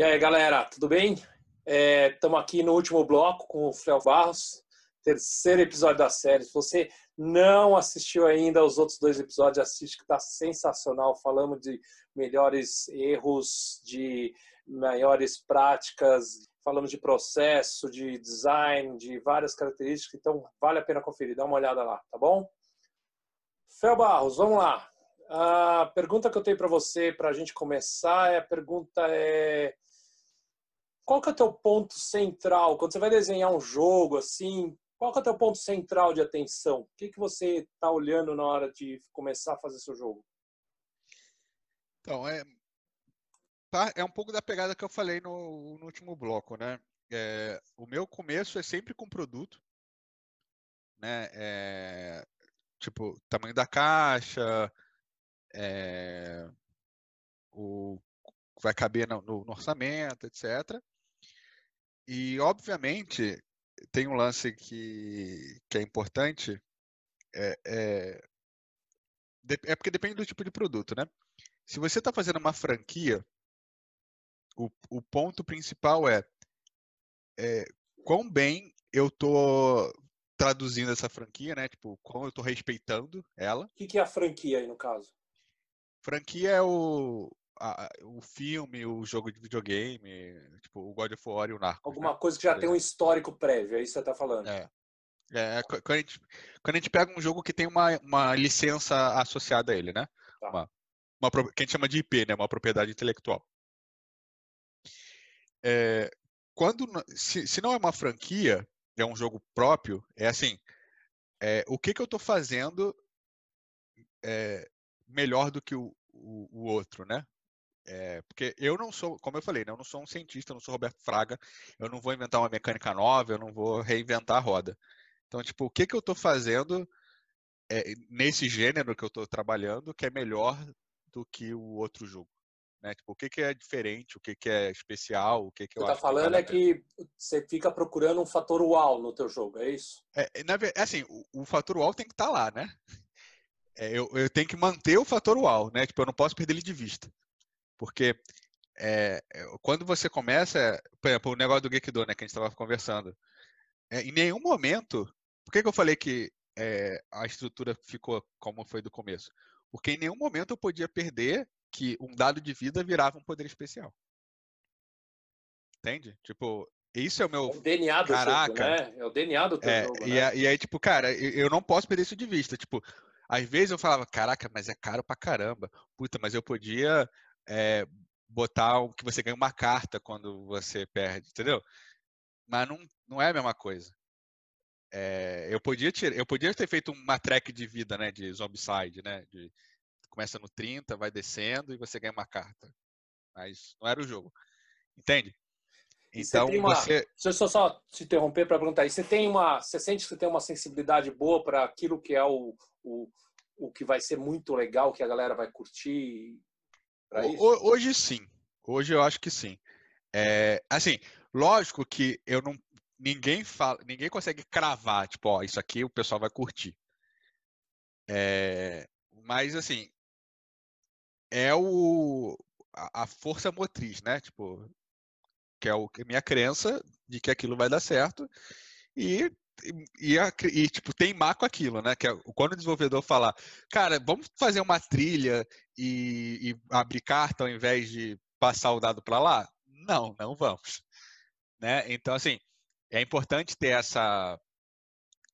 E aí, galera, tudo bem? Estamos é, aqui no último bloco com o Fel Barros, terceiro episódio da série. Se você não assistiu ainda os outros dois episódios, assiste que está sensacional. Falamos de melhores erros, de maiores práticas, falamos de processo, de design, de várias características. Então, vale a pena conferir, dá uma olhada lá, tá bom? Fel Barros, vamos lá. A pergunta que eu tenho para você, para a gente começar, é a pergunta é qual que é o teu ponto central? Quando você vai desenhar um jogo assim, qual que é o teu ponto central de atenção? O que, que você está olhando na hora de começar a fazer seu jogo? Então, é, tá, é um pouco da pegada que eu falei no, no último bloco, né? É, o meu começo é sempre com produto, né? É, tipo, tamanho da caixa, é, o vai caber no, no, no orçamento, etc. E, obviamente, tem um lance que, que é importante, é, é, é porque depende do tipo de produto, né? Se você está fazendo uma franquia, o, o ponto principal é, é quão bem eu estou traduzindo essa franquia, né? Tipo, quão eu estou respeitando ela. O que, que é a franquia aí, no caso? Franquia é o, a, o filme, o jogo de videogame, tipo o God of War e o Narcos. Alguma né? coisa que já tem um histórico prévio, é isso que você está falando. É. é quando, a gente, quando a gente pega um jogo que tem uma, uma licença associada a ele, né? Tá. Uma, uma, que a gente chama de IP, né? Uma propriedade intelectual. É, quando se, se não é uma franquia, é um jogo próprio, é assim, é, o que, que eu estou fazendo é, melhor do que o, o, o outro, né? É, porque eu não sou, como eu falei, né, eu não sou um cientista, eu não sou Roberto Fraga, eu não vou inventar uma mecânica nova, eu não vou reinventar a roda. Então, tipo, o que, que eu estou fazendo é, nesse gênero que eu estou trabalhando que é melhor do que o outro jogo? Né? Tipo, o que, que é diferente, o que, que é especial, o que, que eu Você está falando é que você fica procurando um fator uau no teu jogo, é isso? É, na, assim, o, o fator uau tem que estar tá lá, né? É, eu, eu tenho que manter o fator uau, né? Tipo, eu não posso perder ele de vista. Porque é, quando você começa, por exemplo, o negócio do Gekido, né, que a gente estava conversando, é, em nenhum momento, por que, que eu falei que é, a estrutura ficou como foi do começo? Porque em nenhum momento eu podia perder que um dado de vida virava um poder especial. Entende? Tipo, isso é o meu. É o DNA do Caraca. jogo, né? É o DNA do teu é, jogo. E, né? e aí, tipo, cara, eu não posso perder isso de vista. Tipo, às vezes eu falava, caraca, mas é caro pra caramba. Puta, mas eu podia é, botar que você ganha uma carta quando você perde, entendeu? Mas não, não é a mesma coisa. É, eu podia tirar, eu podia ter feito uma track de vida, né, de Zombicide, né, de, começa no 30, vai descendo e você ganha uma carta. Mas não era o jogo. Entende? Então você, uma, você... Deixa eu só te interromper para perguntar. E você tem uma, você sente que você tem uma sensibilidade boa para aquilo que é o, o, o que vai ser muito legal, que a galera vai curtir Hoje sim. Hoje eu acho que sim. É, assim, lógico que eu não. Ninguém fala, ninguém consegue cravar, tipo, ó, isso aqui o pessoal vai curtir. É, mas assim, é o a, a, força motriz, né? Tipo, que é o que minha crença de que aquilo vai dar certo e e, e, tipo, teimar com aquilo, né? Que é, quando o desenvolvedor falar, cara, vamos fazer uma trilha e, e abrir carta ao invés de passar o dado para lá? Não, não vamos. Né? Então, assim, é importante ter essa,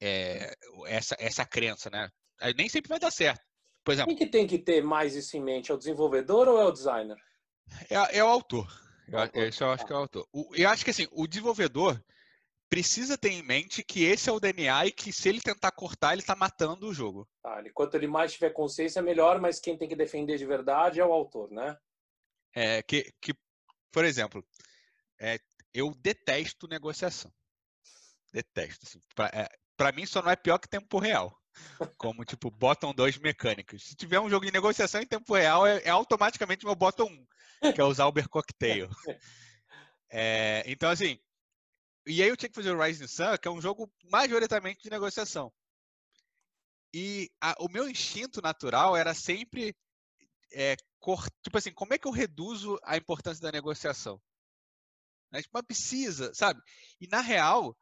é, essa, essa crença, né? Nem sempre vai dar certo. Por exemplo, Quem que tem que ter mais isso em mente? É o desenvolvedor ou é o designer? É, é o autor. Eu, Isso eu acho que é o autor. O, eu acho que assim, o desenvolvedor precisa ter em mente que esse é o DNA e que se ele tentar cortar, ele está matando o jogo. Tá, quanto ele mais tiver consciência, melhor, mas quem tem que defender de verdade é o autor, né? É, que, que por exemplo, é, eu detesto negociação. Detesto. Assim, para é, mim, só não é pior que tempo real. Como, tipo, bottom 2 mecânicos. Se tiver um jogo de negociação em tempo real, é, é automaticamente meu bottom 1, que é usar Uber Cocktail. É, então, assim, e aí eu tinha que fazer o Rising Sun, que é um jogo majoritariamente de negociação. E a, o meu instinto natural era sempre é, cor, tipo assim, como é que eu reduzo a importância da negociação? Né? Tipo, mas precisa, sabe? E na real,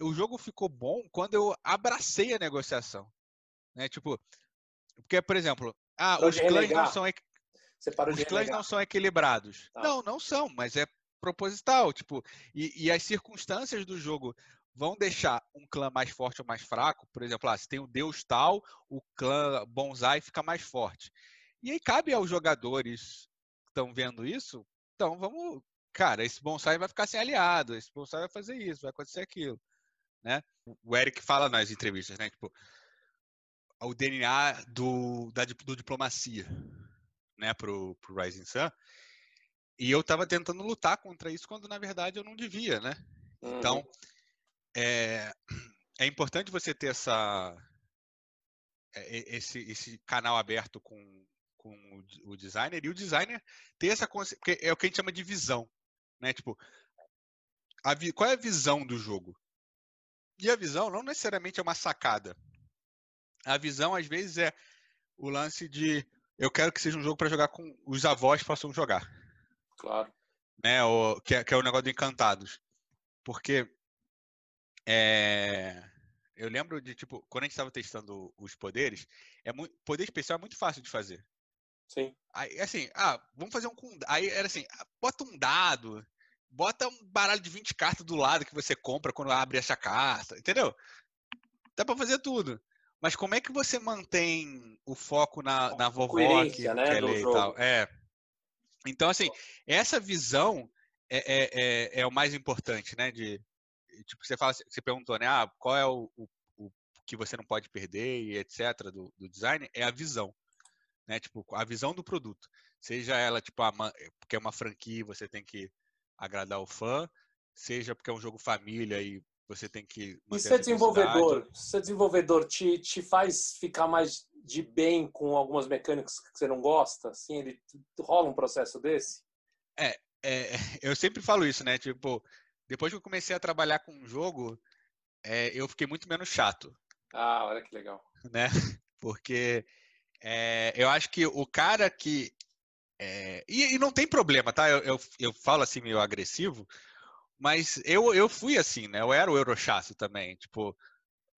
o jogo ficou bom quando eu abracei a negociação. Né? Tipo, porque, por exemplo, ah, os clãs não são os clãs não são equilibrados. Tá. Não, não são, mas é proposital, tipo, e, e, as circunstâncias do jogo vão deixar um clã mais forte ou mais fraco. Por exemplo, ah, se tem o deus tal, o clã bonsai fica mais forte. E aí cabe aos jogadores que estão vendo isso, então vamos, cara, esse bonsai vai ficar sem aliado, esse bonsai vai fazer isso, vai acontecer aquilo, né? O Eric fala nas entrevistas, né, tipo, o DNA do, da, do diplomacia, né, pro, pro Rising Sun, e eu estava tentando lutar contra isso quando na verdade eu não devia, né? Então, uhum. Então é, é importante você ter essa é, esse, esse canal aberto com, com o, designer e o designer ter essa consciência, porque é o que a gente chama de visão, né? Tipo, a, qual é a visão do jogo? E a visão não necessariamente é uma sacada. A visão às vezes é o lance de eu quero que seja um jogo para jogar com os avós possam jogar. Claro. Né, o, que, é, que é o negócio do Encantados. Porque é, eu lembro de, tipo, quando a gente estava testando os poderes, é muito, poder especial é muito fácil de fazer. Sim. Aí, assim, ah, vamos fazer um com. Aí era assim, ah, bota um dado, bota um baralho de 20 cartas do lado que você compra quando abre essa carta, entendeu? Dá pra fazer tudo. Mas como é que você mantém o foco na, na vovó que né, quer ler e tal? É. Então, assim, essa visão é, é, é, é, o mais importante, né? De, tipo, você, fala, você perguntou, né? Ah, qual é o, o, o que você não pode perder e etc. Do, do, design? É a visão, né? Tipo, a visão do produto. Seja ela, tipo, a, porque é uma franquia você tem que agradar o fã, seja porque é um jogo família e você tem que e ser desenvolvedor, ser desenvolvedor te, te faz ficar mais de bem com algumas mecânicas que você não gosta? Assim, ele rola um processo desse? É, é, eu sempre falo isso, né? Tipo, depois que eu comecei a trabalhar com um jogo, é, eu fiquei muito menos chato. Ah, olha que legal. Né? Porque é, eu acho que o cara que. É, e, e, não tem problema, tá? Eu, eu, eu, falo assim meio agressivo, mas eu, eu fui assim, né? Eu era o Eurochaço também. Tipo,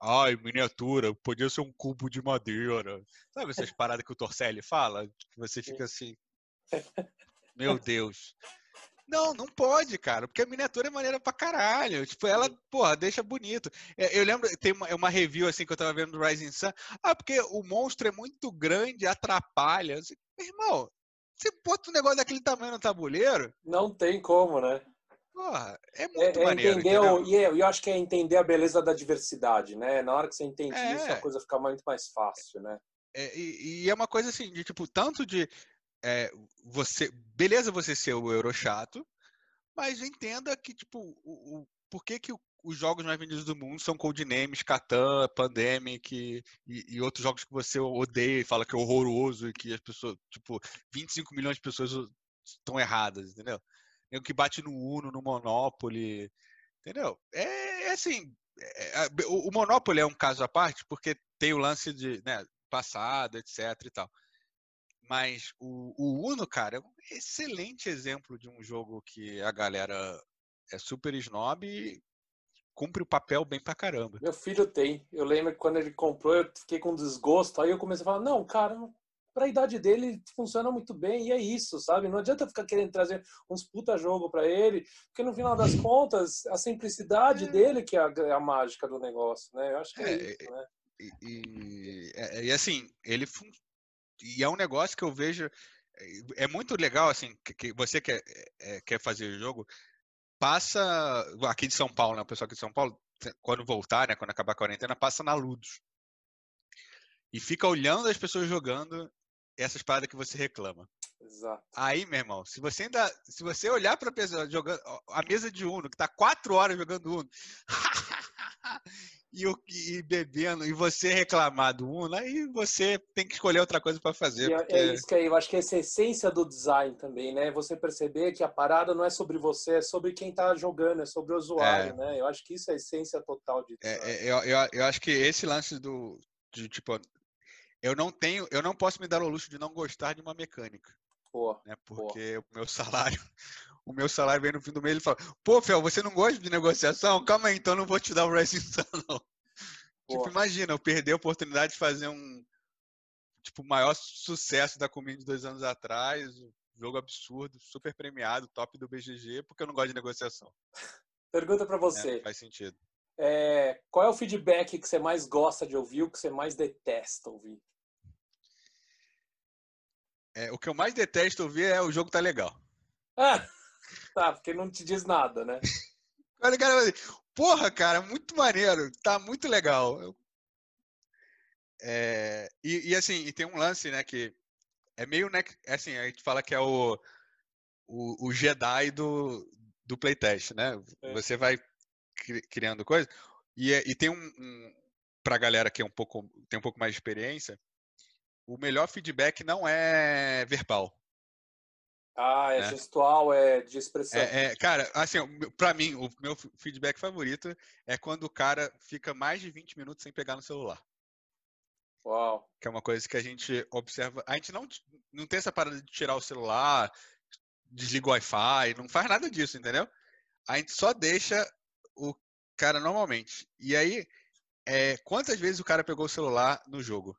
Ai, miniatura, podia ser um cubo de madeira. Sabe essas paradas que o Torcelli fala? Que você fica assim. Meu Deus. Não, não pode, cara, porque a miniatura é maneira pra caralho. Tipo, ela, porra, deixa bonito. É, eu lembro, tem uma, uma review assim que eu tava vendo do Rising Sun. Ah, porque o monstro é muito grande, atrapalha. Meu irmão, você bota um negócio daquele tamanho no tabuleiro. Não tem como, né? Porra, é, é muito é, maneiro. Entender o, e eu, eu acho que é entender a beleza da diversidade, né? Na hora que você entende é. isso, a coisa fica muito mais fácil, né? É, e, e, é uma coisa assim, de tipo, tanto de é, você. Beleza você ser o Eurochato, mas entenda que, tipo, o, o por que, que os jogos mais vendidos do mundo são Codenames, Catan, Pandemic e, e, outros jogos que você odeia e fala que é horroroso e que as pessoas, tipo, 25 milhões de pessoas estão erradas, entendeu? Nego que bate no Uno, no Monopoly, entendeu? É, é assim, é, é o, o Monopoly é um caso à parte, porque tem o lance de né, passado, etc e tal. Mas o, o Uno, cara, é um excelente exemplo de um jogo que a galera é super snob e cumpre o papel bem pra caramba. Meu filho tem. Eu lembro que quando ele comprou, eu fiquei com desgosto. Aí eu comecei a falar, não, cara, para a idade dele funciona muito bem e é isso, sabe? Não adianta ficar querendo trazer uns puta jogo para ele, porque no final das contas a simplicidade é. dele que é a, é a, mágica do negócio, né? Eu acho que é, é isso, né? E, e, é, e, assim, ele e é um negócio que eu vejo é muito legal assim que, que você quer é, quer fazer o jogo passa aqui de São Paulo, né? O pessoal aqui de São Paulo, quando voltar, né? Quando acabar a quarentena, passa na Ludos. E fica olhando as pessoas jogando essas paradas que você reclama. Exato. Aí, meu irmão, se você ainda. Se você olhar pra pessoa jogando. A mesa de Uno, que tá quatro horas jogando Uno. e, o, e bebendo, e você reclamar do Uno, aí você tem que escolher outra coisa para fazer. É, porque... É isso que eu acho que essa é a essência do design também, né? Você perceber que a parada não é sobre você, é sobre quem tá jogando, é sobre o usuário, é. né? Eu acho que isso é a essência total de é, design. É, eu, eu, eu acho que esse lance do. De, tipo, eu não tenho, eu não posso me dar o luxo de não gostar de uma mecânica. Pô, né? Porque pô. o meu salário, o meu salário vem no fim do mês, ele fala, pô, Fel, você não gosta de negociação? Calma aí, então não vou te dar o Rising Sun, não. Tipo, imagina, eu perder a oportunidade de fazer um tipo, o maior sucesso da community dois anos atrás, um jogo absurdo, super premiado, top do BGG, porque eu não gosto de negociação. Pergunta para você. É, faz sentido. É, qual é o feedback que você mais gosta de ouvir, o que você mais detesta ouvir? É, o que eu mais detesto ouvir é o jogo tá legal. Ah, tá, porque não te diz nada, né? Olha, cara, porra, cara, muito maneiro, tá muito legal. É, e, e, assim, e tem um lance, né, que é meio, né, assim, a gente fala que é o, o, o Jedi do, do playtest, né? É. Você vai criando coisa e, é, e tem um, um pra galera que é um pouco, tem um pouco mais de experiência, o melhor feedback não é verbal. Ah, é né? gestual, é de expressão. É, é, cara, assim, para mim, o meu feedback favorito é quando o cara fica mais de 20 minutos sem pegar no celular. Uau. Que é uma coisa que a gente observa. A gente não, não tem essa parada de tirar o celular, desliga o Wi-Fi, não faz nada disso, entendeu? A gente só deixa o cara normalmente. E aí, é, quantas vezes o cara pegou o celular no jogo?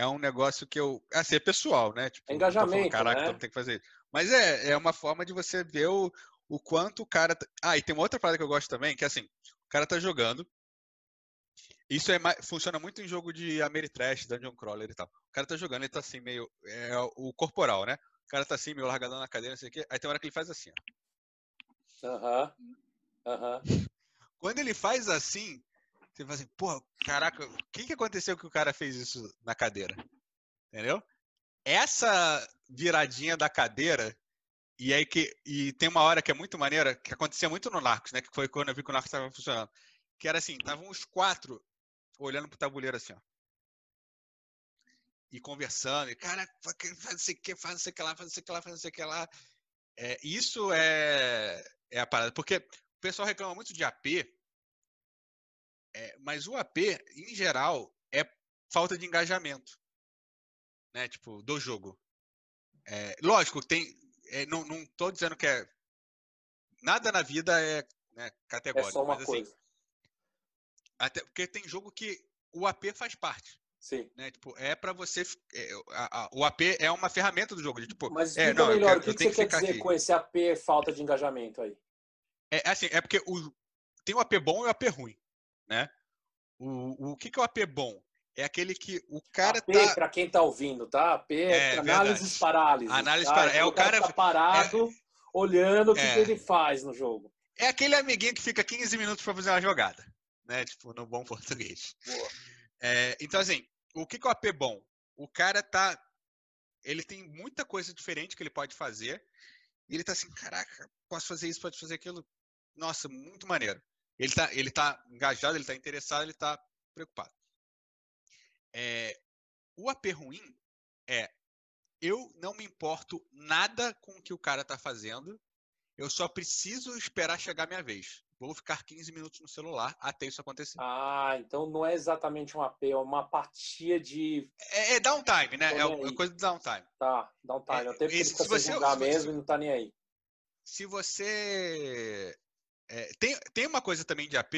É um negócio que eu. Assim, é pessoal, né? Tipo, Engajamento. Falando, Caraca, né? então tem que fazer isso. Mas é, é uma forma de você ver o, o quanto o cara. Tá... Ah, e tem uma outra parada que eu gosto também, que é assim, o cara tá jogando. Isso é funciona muito em jogo de Ameritrash, Dungeon Crawler e tal. O cara tá jogando, ele tá assim, meio. É o corporal, né? O cara tá assim, meio largadão na cadeira, não sei o quê. Aí tem uma hora que ele faz assim, ó. Aham. Aham. Quando ele faz assim, você fala assim, pô, caraca, o que, que aconteceu que o cara fez isso na cadeira? Entendeu? Essa viradinha da cadeira, e aí que. E tem uma hora que é muito maneira, que acontecia muito no Narcos, né? Que foi quando eu vi que o Narcos estava funcionando. Que era assim, estavam os quatro olhando pro tabuleiro assim, ó. E conversando, e cara, faz não sei o que, faz não sei o que lá, faz não sei o que lá, faz não sei o que lá. É, isso é, é a parada. Porque o pessoal reclama muito de AP, é, mas o AP, em geral, é falta de engajamento, né? Tipo, do jogo. É, lógico, tem. É, não, não tô dizendo que é. Nada na vida é né, categórico. É só uma mas, assim, coisa. Até porque tem jogo que o AP faz parte. Sim. Né? Tipo, é para você. É, a, a, o AP é uma ferramenta do jogo. Tipo, Mas é, explica é, não, melhor, quero, o que, que você quer dizer aqui. com esse AP falta de engajamento aí? É assim, é porque o, tem o AP bom e o AP ruim né? O, o que, que é o AP bom? É aquele que o cara AP, tá... para quem tá ouvindo, tá? AP é, é análise parálises. Análise tá? para... É o cara, cara tá parado é... olhando o que, é... que, ele faz no jogo. É aquele amiguinho que fica 15 minutos para fazer uma jogada, né? Tipo, no bom português. É, então, assim, o que, que é o AP bom? O cara tá... Ele tem muita coisa diferente que ele pode fazer. E ele tá assim, caraca, posso fazer isso, pode fazer aquilo. Nossa, muito maneiro. Ele está ele tá engajado, ele está interessado, ele está preocupado. É, o AP ruim é eu não me importo nada com o que o cara está fazendo, eu só preciso esperar chegar a minha vez. Vou ficar 15 minutos no celular até isso acontecer. Ah, então não é exatamente um AP, é uma apatia de. É, é downtime, né? É uma coisa de downtime. Tá, downtime. É, o tempo que ele fica sem você, jogar mesmo e não tá nem aí. Se você é, tem, tem uma coisa também de AP,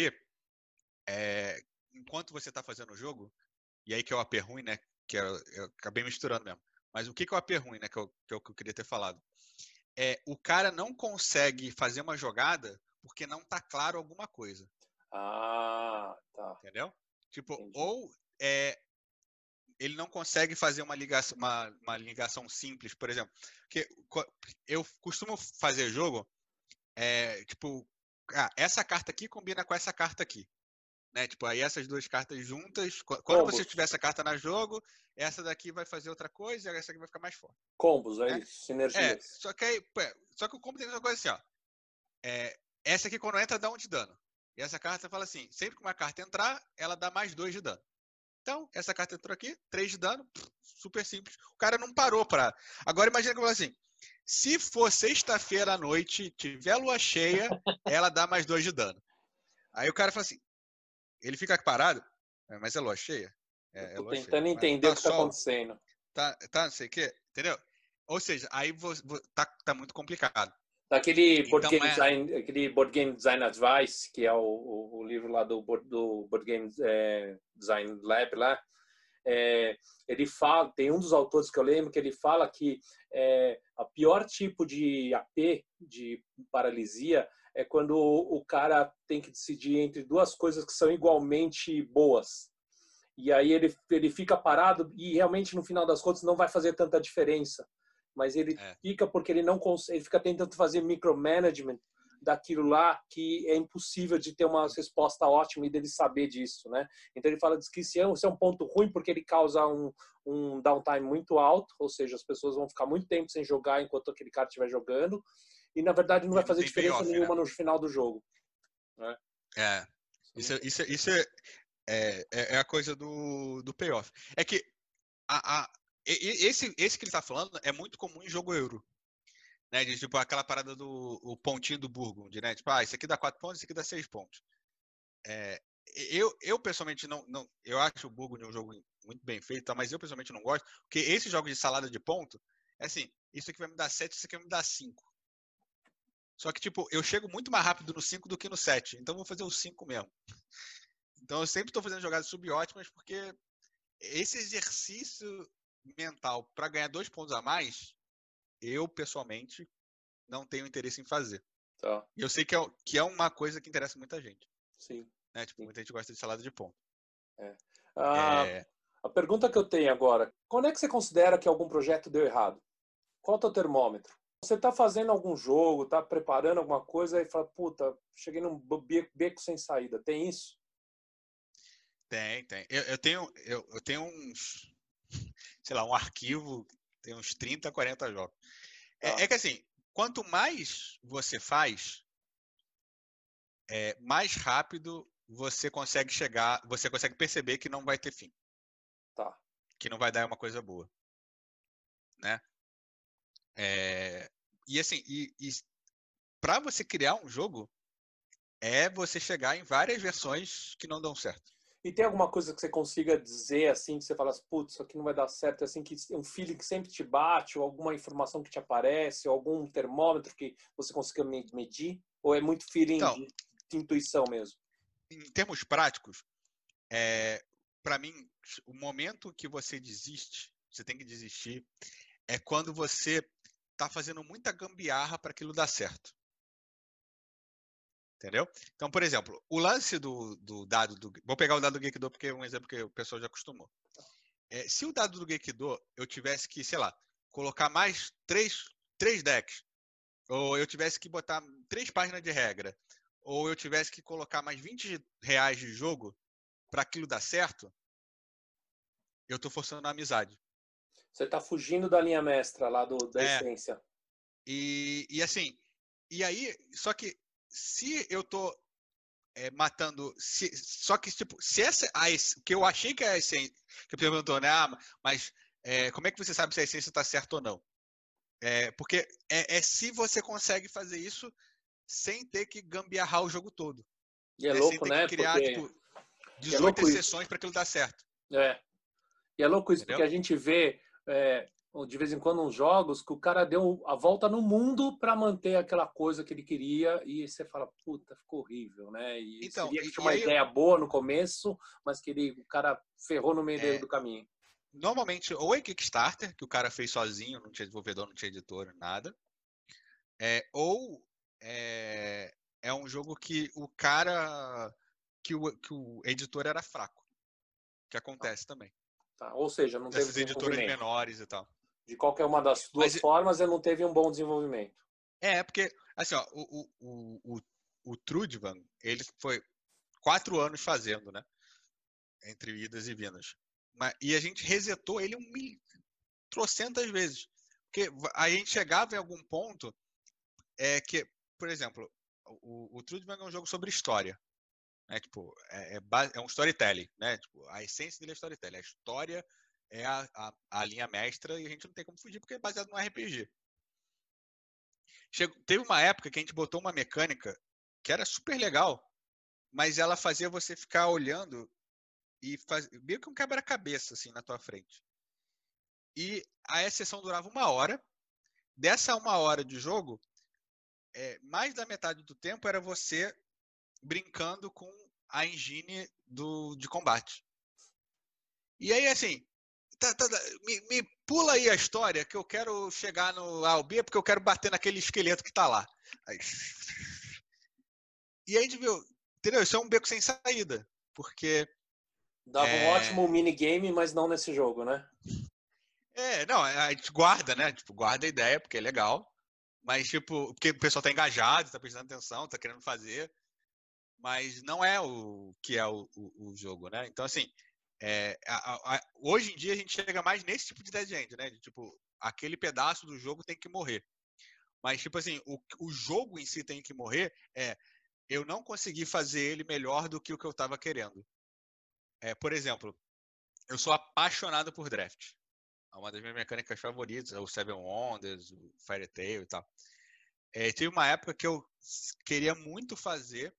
é, enquanto você está fazendo o jogo, e aí que é o AP ruim, né? Que eu, eu acabei misturando mesmo. Mas o que, que é o AP ruim, né? Que, eu, que é o que eu queria ter falado. É, o cara não consegue fazer uma jogada porque não tá claro alguma coisa. Ah, tá. Entendeu? Tipo, Entendi. ou é, ele não consegue fazer uma ligação, uma, uma ligação simples, por exemplo. Porque eu costumo fazer jogo é, tipo, ah, essa carta aqui combina com essa carta aqui. Né? Tipo, aí essas duas cartas juntas, quando Combos. você tiver essa carta na jogo, essa daqui vai fazer outra coisa e essa aqui vai ficar mais forte. Combos, é, é isso, sinergias. É, só que aí, só que o combo tem uma coisa assim, ó. É, essa aqui quando entra dá um de dano. E essa carta fala assim, sempre que uma carta entrar, ela dá mais dois de dano. Então, essa carta entrou aqui, 3 de dano, super simples. O cara não parou pra. Agora imagina que eu falo assim: se for sexta-feira à noite, tiver lua cheia, ela dá mais 2 de dano. Aí o cara fala assim: ele fica parado, é, mas é lua cheia. É, é lua tentando cheia. entender tá o que está acontecendo. Tá, tá, não sei o quê, entendeu? Ou seja, aí tá, tá muito complicado. Daquele então, board, game é... design, aquele board Game Design Advice, que é o, o, o livro lá do, do Board Game é, Design Lab lá, é, ele fala, tem um dos autores que eu lembro que ele fala que é, a pior tipo de AP, de paralisia, é quando o, cara tem que decidir entre duas coisas que são igualmente boas. E aí ele, ele fica parado e realmente no final das contas não vai fazer tanta diferença mas ele é. fica porque ele não consegue, ele fica tentando fazer micromanagement daquilo lá que é impossível de ter uma resposta ótima e dele saber disso, né? Então ele fala que isso é um, é um ponto ruim porque ele causa um, um downtime muito alto, ou seja, as pessoas vão ficar muito tempo sem jogar enquanto aquele cara estiver jogando e na verdade não vai fazer diferença payoff, nenhuma né? no final do jogo. Né? É, isso, isso, isso é, é, é, a coisa do, do payoff. É que a, a esse, esse que ele está falando é muito comum em jogo euro. Né? De, tipo, aquela parada do o pontinho do Burgund, né? Tipo, ah, esse aqui dá 4 pontos, esse aqui dá 6 pontos. É, eu, eu, pessoalmente, não, não. Eu acho o Burgund um jogo muito bem feito, mas eu pessoalmente não gosto, porque esse jogo de salada de ponto, é assim, isso aqui vai me dar 7, isso aqui vai me dar 5. Só que, tipo, eu chego muito mais rápido no 5 do que no 7. Então, vou fazer o 5 mesmo. Então, eu sempre estou fazendo jogadas subótimas, porque esse exercício mental para ganhar dois pontos a mais, eu pessoalmente não tenho interesse em fazer. Tá. E eu sei que é, que é uma coisa que interessa muita gente. Sim. Né? Tipo, Sim. muita gente gosta de salada de ponto. É. Ah, é... A pergunta que eu tenho agora, quando é que você considera que algum projeto deu errado? Qual é o teu termômetro? Você está fazendo algum jogo, está preparando alguma coisa e fala, puta, cheguei num beco sem saída. Tem isso? Tem, tem. Eu, eu tenho, eu, eu tenho uns, sei lá, um arquivo, tem uns 30, 40 jogos. É, ah. é que assim, quanto mais você faz, é, mais rápido você consegue chegar, você consegue perceber que não vai ter fim. Tá. Que não vai dar uma coisa boa. Né? É, e assim, e, e para você criar um jogo, é você chegar em várias versões que não dão certo. E tem alguma coisa que você consiga dizer assim, que você fala, assim, putz, isso aqui não vai dar certo, assim, que um feeling que sempre te bate, ou alguma informação que te aparece, ou algum termômetro que você consiga medir? Ou é muito feeling então, de, de, intuição mesmo? Em termos práticos, é, para mim, o momento que você desiste, você tem que desistir, é quando você está fazendo muita gambiarra para aquilo dar certo. Entendeu? Então, por exemplo, o lance do, do dado do. Vou pegar o dado do Gekido porque é um exemplo que o pessoal já acostumou. É, se o dado do Gekido eu tivesse que, sei lá, colocar mais três, três decks, ou eu tivesse que botar três páginas de regra, ou eu tivesse que colocar mais 20 reais de jogo para aquilo dar certo, eu estou forçando a amizade. Você está fugindo da linha mestra lá do, da é, essência. E, e assim, e aí, só que se eu tô é, matando. Se, só que, tipo, se essa. A, que eu achei que é a essência. Que perguntou, né? Ah, mas é, como é que você sabe se a essência está certa ou não? É, porque é, é, se você consegue fazer isso sem ter que gambiarrar o jogo todo. E é, é louco, né? criar, porque... tipo, 18 é exceções para aquilo dar certo. É. E é louco isso, Entendeu? porque a gente vê é, de vez em quando uns jogos que o cara deu a volta no mundo para manter aquela coisa que ele queria e você fala, puta, ficou horrível, né? E então, seria que tinha uma ideia boa no começo, mas que ele, o cara ferrou no meio é, do caminho. Normalmente, ou é Kickstarter, que o cara fez sozinho, não tinha desenvolvedor, não tinha editor, nada. É, ou é, é um jogo que o cara, que o, que o editor era fraco, que acontece tá. também. Tá. Ou seja, não teve editores menores e tal de qualquer uma das duas Mas, formas, ele não teve um bom desenvolvimento. É, porque, assim, ó, o, o, o, o Trudvan, ele foi quatro anos fazendo, né? Entre idas e vindas. E a gente resetou ele um mil, trocentas vezes. Porque a gente chegava em algum ponto é que, por exemplo, o, o Trudvan é um jogo sobre história. Né? Tipo, é, é, é, um storytelling, né? Tipo, a essência dele é storytelling. A história é a, a, a, linha mestra e a gente não tem como fugir porque é baseado no RPG. Chegou, teve uma época que a gente botou uma mecânica que era super legal, mas ela fazia você ficar olhando e faz, meio que um quebra-cabeça assim na tua frente. E a sessão durava uma hora. Dessa uma hora de jogo, é, mais da metade do tempo era você brincando com a engine do, de combate. E aí, assim, tá, tá, tá, me, me, pula aí a história que eu quero chegar no A ou B porque eu quero bater naquele esqueleto que tá lá. Aí... E aí viu, entendeu? Isso é um beco sem saída, porque... Dava é... um ótimo minigame, mas não nesse jogo, né? É, não, a gente guarda, né? Tipo, guarda a ideia, porque é legal. Mas, tipo, porque o pessoal tá engajado, tá prestando atenção, tá querendo fazer. Mas não é o que é o, o, o jogo, né? Então, assim, é, a, a, hoje em dia a gente chega mais nesse tipo de dead end, né? De, tipo, aquele pedaço do jogo tem que morrer. Mas, tipo assim, o, o jogo em si tem que morrer é eu não consegui fazer ele melhor do que o que eu estava querendo. É, por exemplo, eu sou apaixonado por draft. É uma das minhas mecânicas favoritas, é o Seven Wonders, o Fire Tail e tal. É, teve uma época que eu queria muito fazer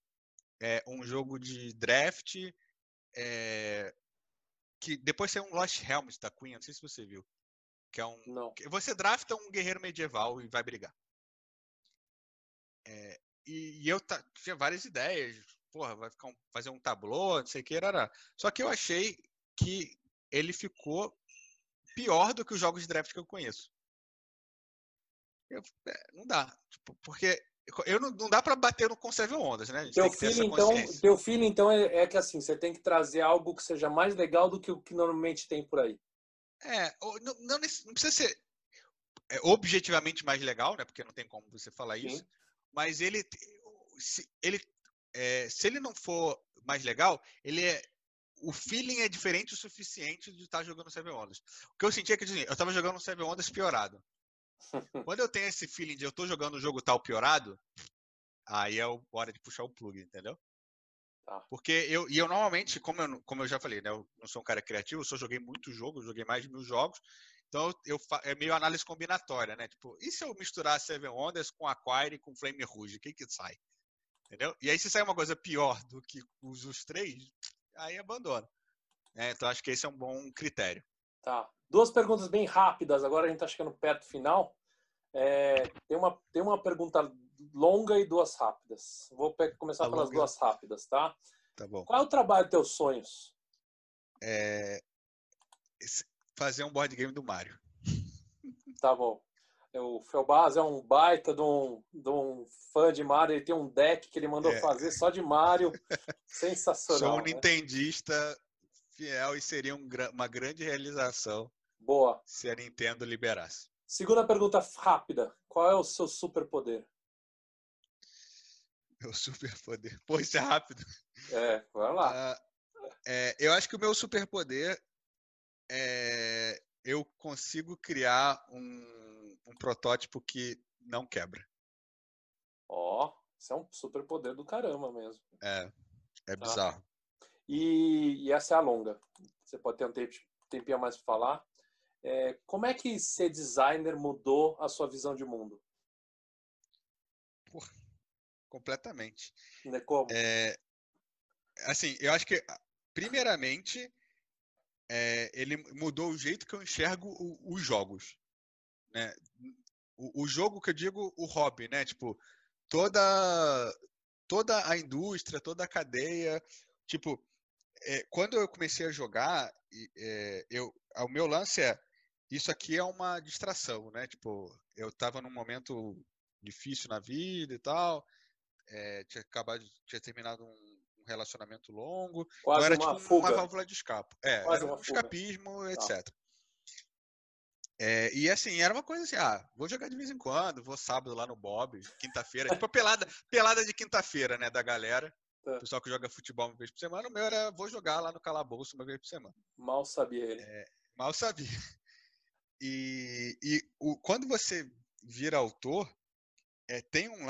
é, um jogo de draft é, que depois saiu um Lost Helmet da Queen, não sei se você viu. Que é um. Não. Você drafta um guerreiro medieval e vai brigar. É, e, e, eu tinha várias ideias. Porra, vai ficar um, fazer um tablô, não sei o que, era. Só que eu achei que ele ficou pior do que os jogos de draft que eu conheço. Eu, é, não dá. Tipo, porque eu não, não dá para bater no conserve ondas, né? Teu filho, então, teu filho, então, é, é, que assim, você tem que trazer algo que seja mais legal do que o que normalmente tem por aí. É, não, não, não precisa ser é, objetivamente mais legal, né? Porque não tem como você falar Sim. isso. Mas ele, se ele, é, se ele não for mais legal, ele é o feeling é diferente o suficiente de estar jogando Seven Ondas. O que eu senti é que assim, eu estava jogando Seven Ondas piorado. Quando eu tenho esse feeling de eu tô jogando o jogo tal piorado, aí é hora de puxar o plug, entendeu? Tá. Porque eu, e eu normalmente, como eu, como eu já falei, né, eu não sou um cara criativo, eu só joguei muitos jogos, joguei mais de mil jogos, então eu, é meio análise combinatória, né? Tipo, e se eu misturar Seven Wonders com Aquire e com Flame Rouge, o que que sai? Entendeu? E aí se sai uma coisa pior do que os, os três, aí abandona. É, então acho que esse é um bom critério. Tá. Duas perguntas bem rápidas, agora a gente está chegando perto do final. É, tem, uma, tem uma pergunta longa e duas rápidas. Vou começar a pelas longa. duas rápidas, tá? Tá bom. Qual é o trabalho dos teus sonhos? É... Fazer um board game do Mario. Tá bom. O Felbaz é um baita de um, de um fã de Mario. Ele tem um deck que ele mandou é. fazer só de Mario. Sensacional. Sou um né? nintendista fiel e seria um, uma grande realização. Boa. Se a Nintendo liberasse. Segunda pergunta rápida. Qual é o seu superpoder? Meu superpoder. Pô, isso é rápido. É, vai lá. Uh, é, eu acho que o meu superpoder é eu consigo criar um, um protótipo que não quebra. Ó, oh, isso é um superpoder do caramba mesmo. É, é tá. bizarro. E, e, essa é a longa. Você pode ter um tempinho a mais para falar. É, como é que ser designer mudou a sua visão de mundo? Porra, completamente. Né, como? É, assim, eu acho que, primeiramente, é, ele mudou o jeito que eu enxergo o, os jogos. Né? O, o, jogo que eu digo, o hobby, né? Tipo, toda, toda a indústria, toda a cadeia. Tipo, é, quando eu comecei a jogar, é, eu, o meu lance é isso aqui é uma distração, né? Tipo, eu estava num momento difícil na vida e tal, é, tinha acabado, tinha terminado um, um relacionamento longo, Quase então era uma tipo fuga. uma válvula de escape. É, Quase era um escapismo, tá. etc. É, e assim, era uma coisa assim, ah, vou jogar de vez em quando, vou sábado lá no Bob, quinta-feira, tipo pelada, pelada de quinta-feira, né, da galera. Tá. O pessoal que joga futebol uma vez por semana, o meu era vou jogar lá no calabouço uma vez por semana. Mal sabia ele. É, mal sabia. E, e o, quando você vira autor, é, tem um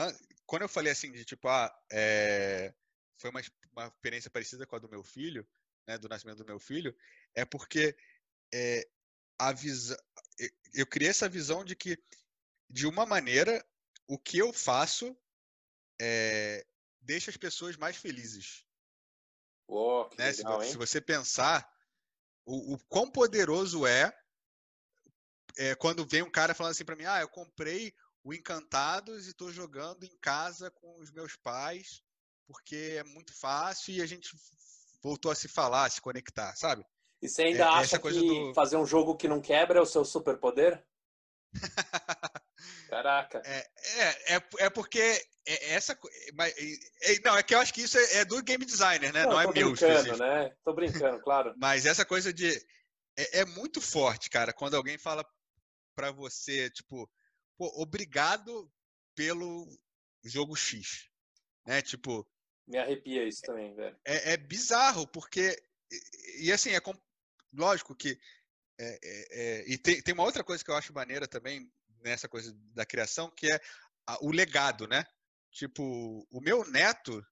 Quando eu falei assim de tipo, ah, é, foi uma, uma experiência parecida com a do meu filho, né, do nascimento do meu filho, é porque é, a visão, eu criei essa visão de que, de uma maneira, o que eu faço é, deixa as pessoas mais felizes. Oh, né? legal, se, se, você pensar o, o quão poderoso é, é, quando vem um cara falando assim para mim, ah, eu comprei o Encantados e estou jogando em casa com os meus pais porque é muito fácil e a gente voltou a se falar, a se conectar, sabe? E você ainda é, acha que do... fazer um jogo que não quebra é o seu superpoder? Caraca. É, é, é, é porque é essa. Mas, é, não, é que eu acho que isso é, é do game designer, né? Não, não é meu. Tô brincando, né? Tô brincando, claro. mas essa coisa de. É, é, muito forte, cara, quando alguém fala pra você, tipo, pô, obrigado pelo jogo X. Né? Tipo. Me arrepia isso também, velho. É, é bizarro, porque. E, e assim, é lógico que. e tem, tem uma outra coisa que eu acho maneira também nessa coisa da criação, que é o legado, né? Tipo, o meu neto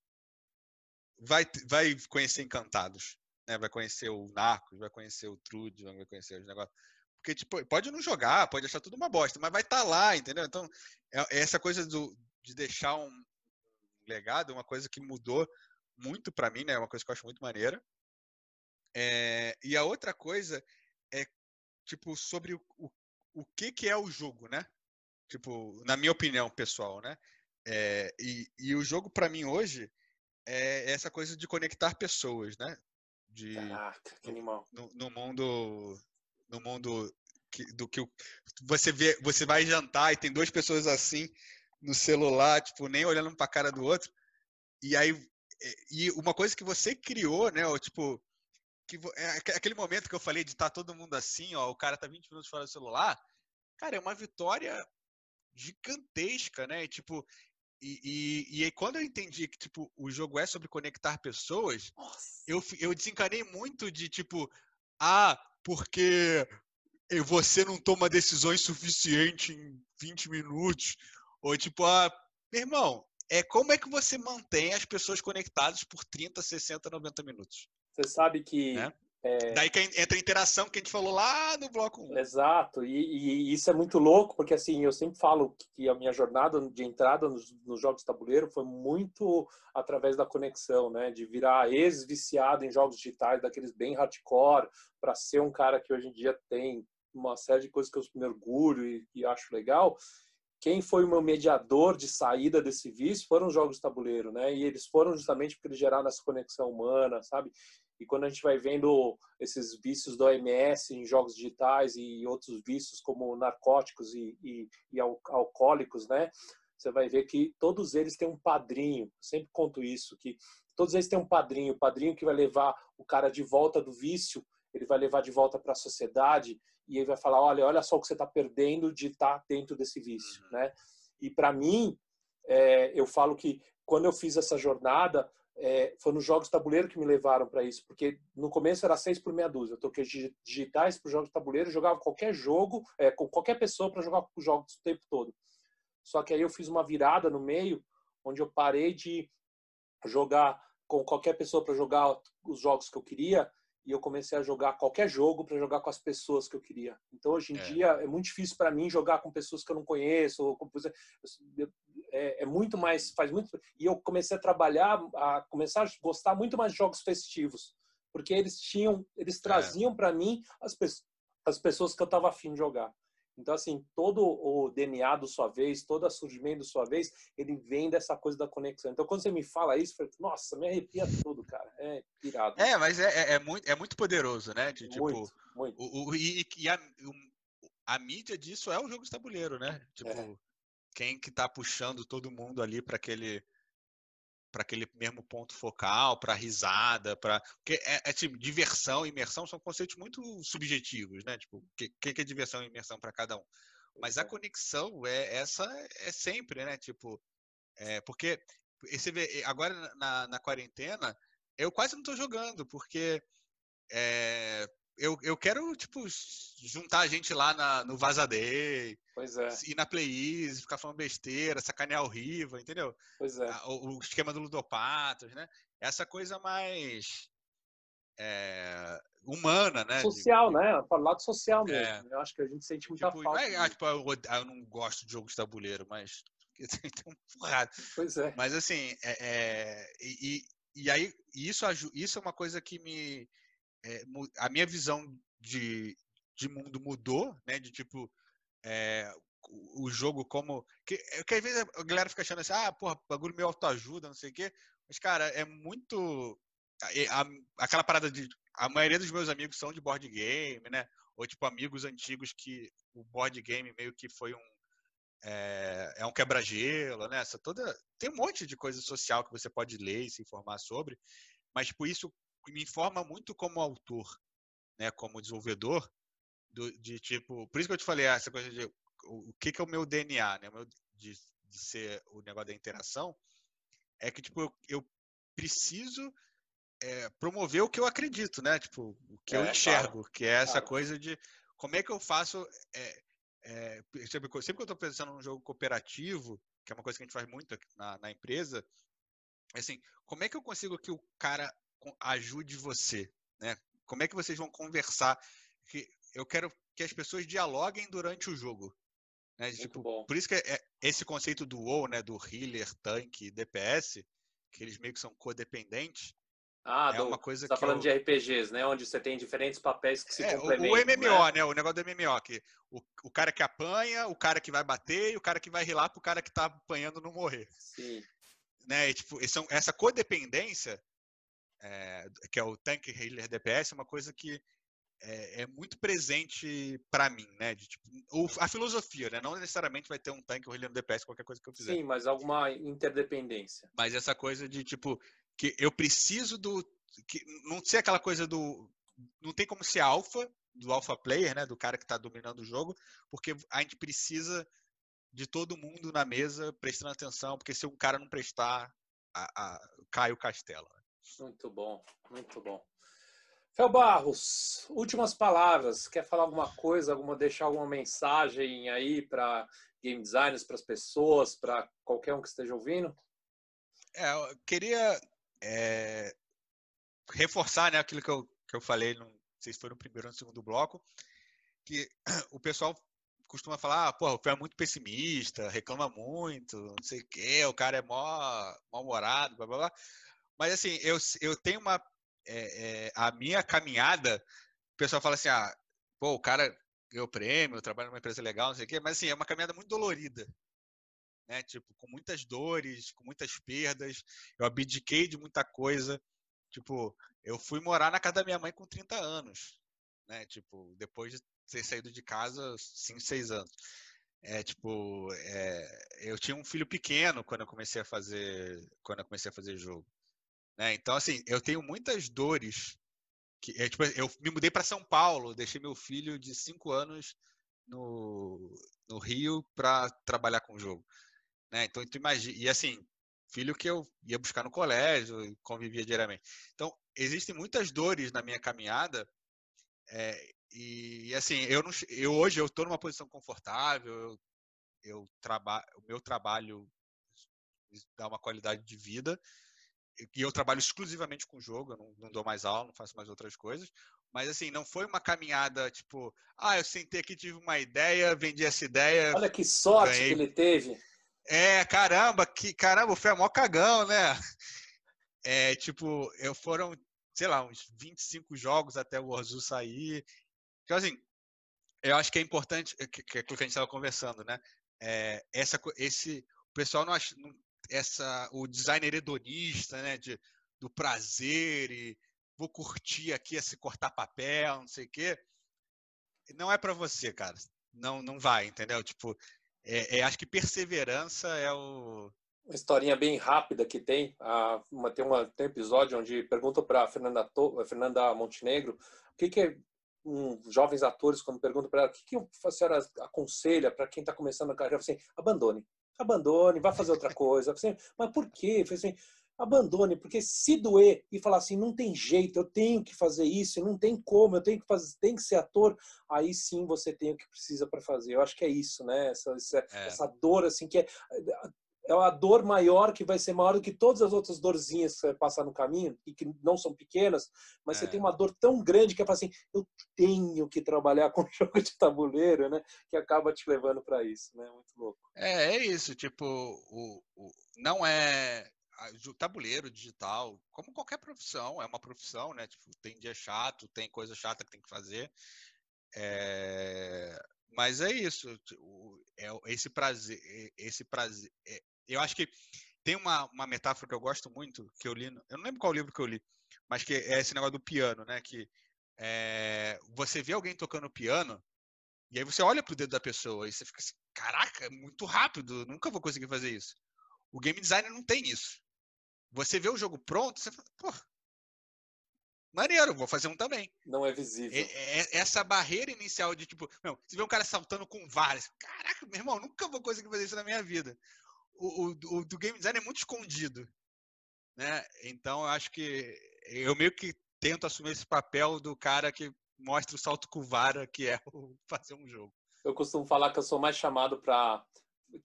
vai, vai conhecer Encantados, né? Vai conhecer o Narcos, vai conhecer o Trude, vai conhecer os negócios. Porque, tipo, pode não jogar, pode achar tudo uma bosta, mas vai estar tá lá, entendeu? Então, é, é essa coisa do, de deixar um legado, uma coisa que mudou muito para mim, né? Uma coisa que eu acho muito maneira. É, e a outra coisa é, tipo, sobre o, o, o que, que é o jogo, né? Tipo, na minha opinião pessoal, né? É, e, e o jogo para mim hoje é essa coisa de conectar pessoas, né? De, Caraca, que animal. No, no mundo, no mundo que, do que você vê, você vai jantar e tem duas pessoas assim no celular, tipo nem olhando para a cara do outro. E aí e uma coisa que você criou, né? Ou, tipo que é aquele momento que eu falei de estar tá todo mundo assim, ó, o cara tá 20 minutos fora do celular, cara, é uma vitória gigantesca, né? E, tipo, e, e, e aí quando eu entendi que, tipo, o jogo é sobre conectar pessoas, eu, eu desencanei muito de, tipo, ah, porque você não toma decisões suficientes em 20 minutos, ou tipo, ah, meu irmão, é como é que você mantém as pessoas conectadas por 30, 60, 90 minutos? Você sabe que né? É... Daí que entra a interação que a gente falou lá no bloco 1. Exato, e, e, isso é muito louco, porque assim, eu sempre falo que a minha jornada de entrada nos, nos jogos de tabuleiro foi muito através da conexão, né? De virar ex-viciado em jogos digitais, daqueles bem hardcore, para ser um cara que hoje em dia tem uma série de coisas que eu me orgulho e, e acho legal. Quem foi o meu mediador de saída desse vício foram os jogos de tabuleiro, né? E eles foram justamente porque eles geraram essa conexão humana, sabe? E quando a gente vai vendo esses vícios do OMS em jogos digitais e outros vícios como narcóticos e, e, e alcoólicos, né? Você vai ver que todos eles têm um padrinho. Eu sempre conto isso, que todos eles têm um padrinho. O padrinho que vai levar o cara de volta do vício, ele vai levar de volta para a sociedade e ele vai falar, olha, olha só o que você está perdendo de estar tá dentro desse vício, uhum. né? E para mim, é, eu falo que quando eu fiz essa jornada, é, foi nos jogos de tabuleiro que me levaram para isso, porque no começo era seis por meia dúzia. Eu toquei digitais para jogos de tabuleiro, jogava qualquer jogo, é, com qualquer pessoa para jogar os jogos o tempo todo. Só que aí eu fiz uma virada no meio, onde eu parei de jogar com qualquer pessoa para jogar os jogos que eu queria e eu comecei a jogar qualquer jogo para jogar com as pessoas que eu queria. Então hoje em é. dia é muito difícil para mim jogar com pessoas que eu não conheço, ou com, é, é, muito mais faz muito e eu comecei a trabalhar, a começar a gostar muito mais de jogos festivos, porque eles tinham, eles é. traziam é. para mim as, as pessoas que eu estava afim de jogar. Então, assim, todo o DNA do sua vez, todo o surgimento do sua vez, ele vem dessa coisa da conexão. Então, quando você me fala isso, eu falo, nossa, me arrepia tudo, cara. É pirado. É, mas é, é, é muito, é muito poderoso, né? De, tipo, muito, muito. O, o, e, e a, a, mídia disso é o jogo de tabuleiro, né? Tipo, é. Quem que tá puxando todo mundo ali para aquele para aquele mesmo ponto focal, para risada, para porque é, é, tipo diversão e imersão são conceitos muito subjetivos, né? Tipo, o que, que é diversão e imersão para cada um? Mas a conexão é essa é sempre, né? Tipo, é, porque você vê, agora na, na quarentena eu quase não estou jogando porque é, eu, eu quero, tipo, juntar a gente lá na, no Vazadei. Pois é. Ir na Plays, ficar falando besteira, sacanear o Riva, entendeu? Pois é. O, o esquema do Ludopatos, né? Essa coisa mais é, humana, né? Social, de, né? Para o lado social mesmo. É, eu acho que a gente sente muita tipo, falta. É, tipo, eu, eu, não gosto de jogos de tabuleiro, mas tem um porrada. Pois é. Mas assim, é, é e, e aí isso, isso é uma coisa que me é, a minha visão de, de mundo mudou, né? De tipo, é, o jogo como. Que, é, que às vezes a galera fica achando assim, ah, porra, bagulho meio autoajuda, não sei o quê. Mas, cara, é muito. A, a, aquela parada de. A maioria dos meus amigos são de board game, né? Ou tipo, amigos antigos que o board game meio que foi um. É, é um quebra-gelo, né? Essa toda. Tem um monte de coisa social que você pode ler e se informar sobre. Mas, tipo, isso me informa muito como autor, né, como desenvolvedor, do, de tipo, por isso que eu te falei ah, essa coisa de o, que, que é o meu DNA, né, o meu, de, de ser o negócio da interação, é que tipo eu, eu preciso é, promover o que eu acredito, né, tipo o que é, eu enxergo, claro. que é essa claro. coisa de como é que eu faço é, é, sempre, sempre que eu estou pensando num jogo cooperativo, que é uma coisa que a gente faz muito na, na empresa, assim, como é que eu consigo que o cara ajude você, né? Como é que vocês vão conversar? Eu quero que as pessoas dialoguem durante o jogo. Né? Tipo, por isso que é, é esse conceito do WoW, né, do healer, tanque, DPS, que eles meio que são codependentes. Ah, é do, uma coisa você tá falando eu... de RPGs, né? Onde você tem diferentes papéis que se é, complementam. O, o MMO, né? né? O negócio do MMO, que o, o cara que apanha, o cara que vai bater e o cara que vai rilar pro cara que tá apanhando não morrer. Sim. Né? E, tipo, essa codependência é, que é o Tank Healer DPS, é uma coisa que é, é muito presente para mim, né? De, tipo, o, a filosofia, né? Não necessariamente vai ter um tanque ou healer DPS qualquer coisa que eu fizer. Sim, mas alguma interdependência. Mas essa coisa de tipo que eu preciso do que não ser aquela coisa do não tem como ser alfa do alpha player, né? Do cara que está dominando o jogo, porque a gente precisa de todo mundo na mesa prestando atenção, porque se um cara não prestar, a, a, cai o castelo. Né? Muito bom, muito bom. Fel Barros, últimas palavras. Quer falar alguma coisa, alguma deixar alguma mensagem aí para game designers, para as pessoas, para qualquer um que esteja ouvindo? É, eu queria é, reforçar né, aquilo que eu, que eu falei, não sei se foi no primeiro ou no segundo bloco, que o pessoal costuma falar, ah, pô, o Fel é muito pessimista, reclama muito, não sei o quê, o cara é mó mal-humorado, blá blá blá. Mas assim, eu, eu tenho uma. É, é, a minha caminhada, o pessoal fala assim: ah, pô, o cara ganhou prêmio, eu trabalho numa empresa legal, não sei o quê, mas assim, é uma caminhada muito dolorida. Né? Tipo, com muitas dores, com muitas perdas. Eu abdiquei de muita coisa. Tipo, eu fui morar na casa da minha mãe com 30 anos. Né? Tipo, depois de ter saído de casa 5, 6 anos. É tipo, é, eu tinha um filho pequeno quando eu comecei a fazer, quando eu comecei a fazer jogo. Né? Então, assim, eu tenho muitas dores. Que, é, tipo, eu me mudei para São Paulo, deixei meu filho de 5 anos no, no Rio para trabalhar com o jogo. Né? Então, tu imagina. E assim, filho que eu ia buscar no colégio convivia diariamente. Então, existem muitas dores na minha caminhada. É, e assim, eu, não, eu hoje eu estou numa posição confortável, eu, eu trabalho, o meu trabalho dá uma qualidade de vida e eu trabalho exclusivamente com jogo, eu não, não, dou mais aula, não faço mais outras coisas. Mas assim, não foi uma caminhada tipo, ah, eu sentei aqui, tive uma ideia, vendi essa ideia. Olha que sorte ganhei. que ele teve. É, caramba, que caramba, foi a maior cagão, né? É, tipo, eu foram, sei lá, uns 25 jogos até o Orzu sair. Então, assim, eu acho que é importante, que, que é aquilo que a gente estava conversando, né? É, essa, esse, o pessoal não, não, essa o designer hedonista, né, de, do prazer e vou curtir aqui esse cortar papel, não sei o quê. Não é para você, cara. Não, não vai, entendeu? Tipo, é, é, acho que perseverança é o uma historinha bem rápida que tem. Ah, uma, tem, uma, tem um episódio onde perguntam para Fernanda, Fernanda Montenegro o que, que é um, jovens atores, quando perguntam para ela o que, que a senhora aconselha para quem está começando a carreira, assim, abandone. Abandone, vá fazer outra coisa. Assim, Mas por quê? Assim, abandone, porque se doer e falar assim, não tem jeito, eu tenho que fazer isso, não tem como, eu tenho que fazer, tem que ser ator, aí sim você tem o que precisa para fazer. Eu acho que é isso, né? Essa, essa, é. essa dor assim que é é a dor maior que vai ser maior do que todas as outras dorzinhas que você vai passar no caminho e que não são pequenas, mas é. você tem uma dor tão grande que é assim, eu tenho que trabalhar com jogo de tabuleiro, né? Que acaba te levando para isso, né? Muito louco. É, é isso, tipo, o, o não é o tabuleiro digital, como qualquer profissão, é uma profissão, né? Tipo, tem dia chato, tem coisa chata que tem que fazer. É... Mas é isso, é esse prazer, esse prazer, é, eu acho que tem uma, uma metáfora que eu gosto muito, que eu li, eu não lembro qual livro que eu li, mas que é esse negócio do piano, né? Que é, você vê alguém tocando piano, e aí você olha pro dedo da pessoa e você fica assim, caraca, é muito rápido, nunca vou conseguir fazer isso. O game designer não tem isso. Você vê o jogo pronto, você fala, pô, maneiro, vou fazer um também. Não é visível. É, é, essa barreira inicial de tipo, meu, você vê um cara saltando com vários, caraca, meu irmão, nunca vou conseguir fazer isso na minha vida o, o, o do game design é muito escondido. Né? Então, eu acho que eu meio que tento assumir esse papel do cara que mostra o salto com vara, que é o fazer um jogo. Eu costumo falar que eu sou mais chamado para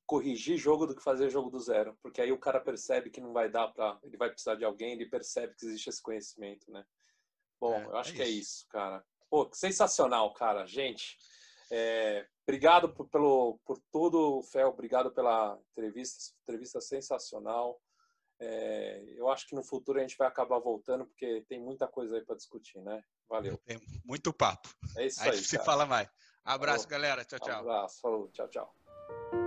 corrigir jogo do que fazer jogo do zero, porque aí o cara percebe que não vai dar para, ele vai precisar de alguém, ele percebe que existe esse conhecimento, né? Bom, é, eu acho é que é isso. é isso, cara. Pô, sensacional, cara. Gente, é, Obrigado por, pelo, por tudo, Fel. Obrigado pela entrevista, entrevista sensacional. É, eu acho que no futuro a gente vai acabar voltando, porque tem muita coisa aí para discutir, né? Valeu. Tem muito papo. É isso aí. A gente se fala mais. Abraço, falou. galera. Tchau, tchau. abraço. Falou. Tchau, tchau.